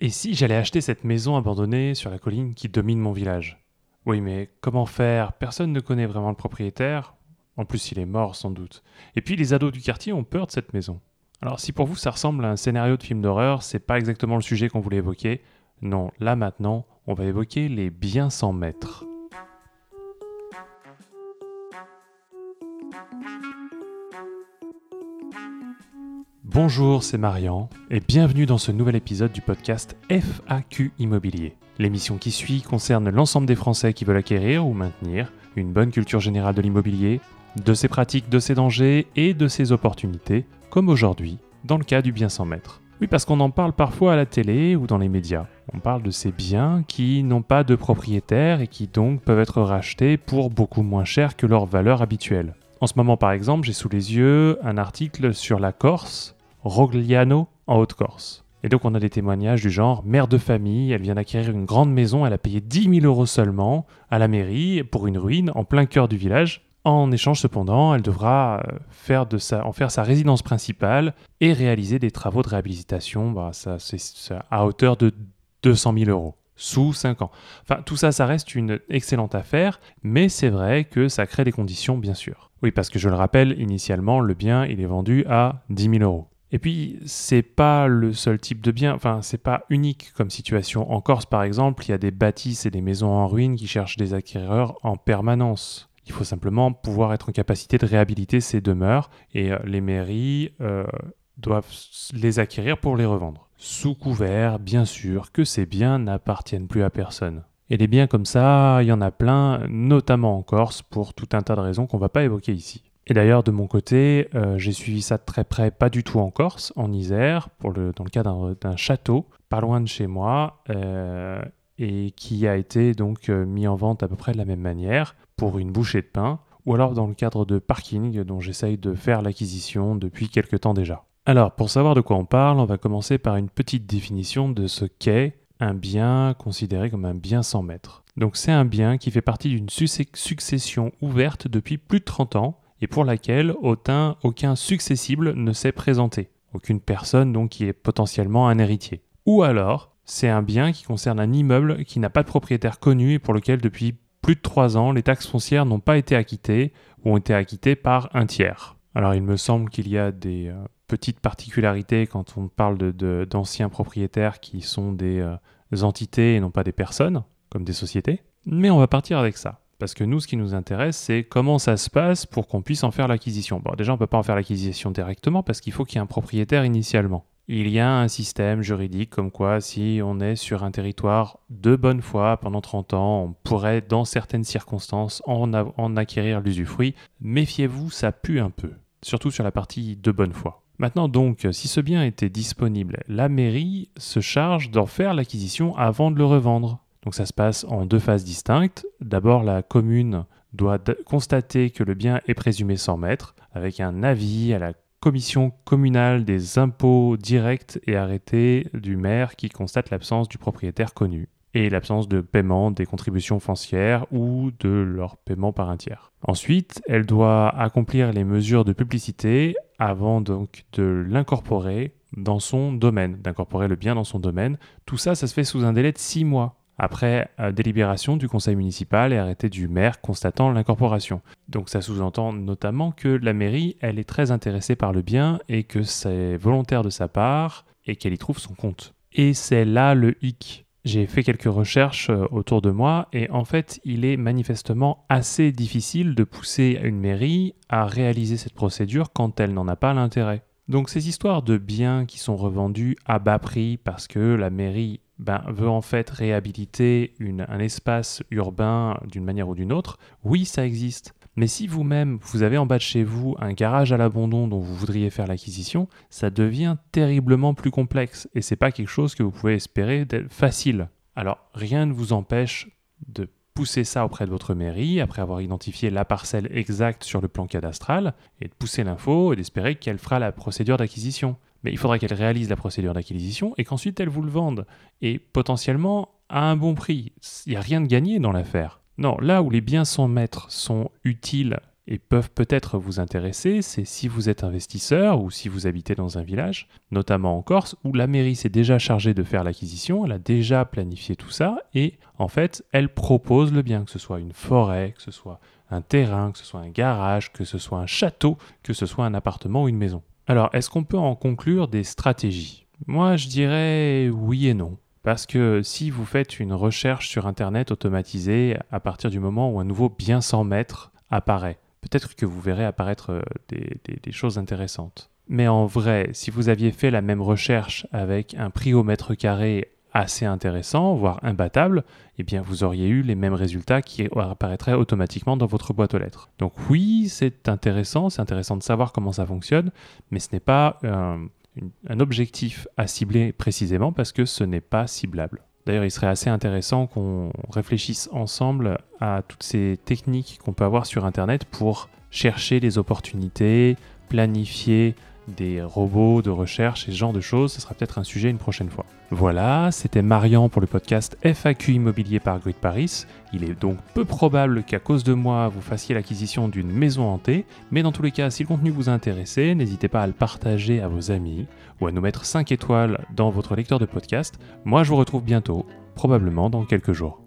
Et si j'allais acheter cette maison abandonnée sur la colline qui domine mon village? Oui, mais comment faire? Personne ne connaît vraiment le propriétaire. En plus, il est mort sans doute. Et puis les ados du quartier ont peur de cette maison. Alors si pour vous ça ressemble à un scénario de film d'horreur, c'est pas exactement le sujet qu'on voulait évoquer. Non, là maintenant, on va évoquer les biens sans maître. Bonjour, c'est Marian et bienvenue dans ce nouvel épisode du podcast FAQ Immobilier. L'émission qui suit concerne l'ensemble des Français qui veulent acquérir ou maintenir une bonne culture générale de l'immobilier, de ses pratiques, de ses dangers et de ses opportunités, comme aujourd'hui dans le cas du bien sans maître. Oui, parce qu'on en parle parfois à la télé ou dans les médias. On parle de ces biens qui n'ont pas de propriétaire et qui donc peuvent être rachetés pour beaucoup moins cher que leur valeur habituelle. En ce moment, par exemple, j'ai sous les yeux un article sur la Corse Rogliano en Haute-Corse. Et donc on a des témoignages du genre mère de famille, elle vient d'acquérir une grande maison, elle a payé 10 000 euros seulement à la mairie pour une ruine en plein cœur du village. En échange cependant, elle devra euh, faire de en faire sa résidence principale et réaliser des travaux de réhabilitation bah, ça, à hauteur de 200 000 euros sous 5 ans. Enfin, tout ça, ça reste une excellente affaire, mais c'est vrai que ça crée des conditions, bien sûr. Oui, parce que je le rappelle, initialement, le bien, il est vendu à 10 000 euros. Et puis, c'est pas le seul type de bien, enfin, c'est pas unique comme situation. En Corse, par exemple, il y a des bâtisses et des maisons en ruine qui cherchent des acquéreurs en permanence. Il faut simplement pouvoir être en capacité de réhabiliter ces demeures et euh, les mairies euh, doivent les acquérir pour les revendre. Sous couvert, bien sûr, que ces biens n'appartiennent plus à personne. Et des biens comme ça, il y en a plein, notamment en Corse, pour tout un tas de raisons qu'on ne va pas évoquer ici. Et d'ailleurs, de mon côté, euh, j'ai suivi ça de très près, pas du tout en Corse, en Isère, dans le cas d'un château, pas loin de chez moi, euh, et qui a été donc euh, mis en vente à peu près de la même manière, pour une bouchée de pain, ou alors dans le cadre de parking dont j'essaye de faire l'acquisition depuis quelque temps déjà. Alors, pour savoir de quoi on parle, on va commencer par une petite définition de ce qu'est un bien considéré comme un bien sans maître. Donc c'est un bien qui fait partie d'une succession ouverte depuis plus de 30 ans, et pour laquelle aucun, aucun successible ne s'est présenté. Aucune personne donc qui est potentiellement un héritier. Ou alors, c'est un bien qui concerne un immeuble qui n'a pas de propriétaire connu et pour lequel depuis plus de trois ans les taxes foncières n'ont pas été acquittées ou ont été acquittées par un tiers. Alors il me semble qu'il y a des euh, petites particularités quand on parle d'anciens propriétaires qui sont des euh, entités et non pas des personnes, comme des sociétés. Mais on va partir avec ça. Parce que nous, ce qui nous intéresse, c'est comment ça se passe pour qu'on puisse en faire l'acquisition. Bon, déjà, on ne peut pas en faire l'acquisition directement parce qu'il faut qu'il y ait un propriétaire initialement. Il y a un système juridique comme quoi si on est sur un territoire de bonne foi pendant 30 ans, on pourrait dans certaines circonstances en, en acquérir l'usufruit. Méfiez-vous, ça pue un peu, surtout sur la partie de bonne foi. Maintenant donc, si ce bien était disponible, la mairie se charge d'en faire l'acquisition avant de le revendre. Donc ça se passe en deux phases distinctes. D'abord, la commune doit constater que le bien est présumé sans maître, avec un avis à la commission communale des impôts directs et arrêtés du maire qui constate l'absence du propriétaire connu et l'absence de paiement des contributions foncières ou de leur paiement par un tiers. Ensuite, elle doit accomplir les mesures de publicité avant donc de l'incorporer dans son domaine, d'incorporer le bien dans son domaine. Tout ça, ça se fait sous un délai de six mois après euh, délibération du conseil municipal et arrêté du maire constatant l'incorporation. Donc ça sous-entend notamment que la mairie, elle est très intéressée par le bien et que c'est volontaire de sa part et qu'elle y trouve son compte. Et c'est là le hic. J'ai fait quelques recherches euh, autour de moi et en fait, il est manifestement assez difficile de pousser une mairie à réaliser cette procédure quand elle n'en a pas l'intérêt. Donc ces histoires de biens qui sont revendus à bas prix parce que la mairie ben, veut en fait réhabiliter un espace urbain d'une manière ou d'une autre, oui, ça existe. Mais si vous-même, vous avez en bas de chez vous un garage à l'abandon dont vous voudriez faire l'acquisition, ça devient terriblement plus complexe et c'est pas quelque chose que vous pouvez espérer d'être facile. Alors, rien ne vous empêche de pousser ça auprès de votre mairie après avoir identifié la parcelle exacte sur le plan cadastral et de pousser l'info et d'espérer qu'elle fera la procédure d'acquisition mais il faudra qu'elle réalise la procédure d'acquisition et qu'ensuite elle vous le vende. Et potentiellement à un bon prix. Il n'y a rien de gagné dans l'affaire. Non, là où les biens sans maître sont utiles et peuvent peut-être vous intéresser, c'est si vous êtes investisseur ou si vous habitez dans un village, notamment en Corse, où la mairie s'est déjà chargée de faire l'acquisition, elle a déjà planifié tout ça, et en fait, elle propose le bien, que ce soit une forêt, que ce soit un terrain, que ce soit un garage, que ce soit un château, que ce soit un appartement ou une maison. Alors, est-ce qu'on peut en conclure des stratégies? Moi, je dirais oui et non. Parce que si vous faites une recherche sur Internet automatisée à partir du moment où un nouveau bien 100 mètres apparaît, peut-être que vous verrez apparaître euh, des, choses intéressantes. Mais en vrai, si vous aviez fait la même recherche avec un prix au mètre carré assez intéressant, voire imbattable, eh bien vous auriez eu les mêmes résultats qui apparaîtraient automatiquement dans votre boîte aux lettres. Donc oui, c'est intéressant, c'est intéressant de savoir comment ça fonctionne, mais ce n'est pas euh, un objectif à cibler précisément parce que ce n'est pas ciblable. D'ailleurs, il serait assez intéressant qu'on réfléchisse ensemble à toutes ces techniques qu'on peut avoir sur Internet pour chercher les opportunités, planifier des robots de recherche et ce genre de choses. Ce sera peut-être un sujet une prochaine fois. Voilà, c'était Marian pour le podcast FAQ Immobilier par Grid Paris. Il est donc peu probable qu'à cause de moi, vous fassiez l'acquisition d'une maison hantée, mais dans tous les cas, si le contenu vous a intéressé, n'hésitez pas à le partager à vos amis ou à nous mettre 5 étoiles dans votre lecteur de podcast. Moi, je vous retrouve bientôt, probablement dans quelques jours.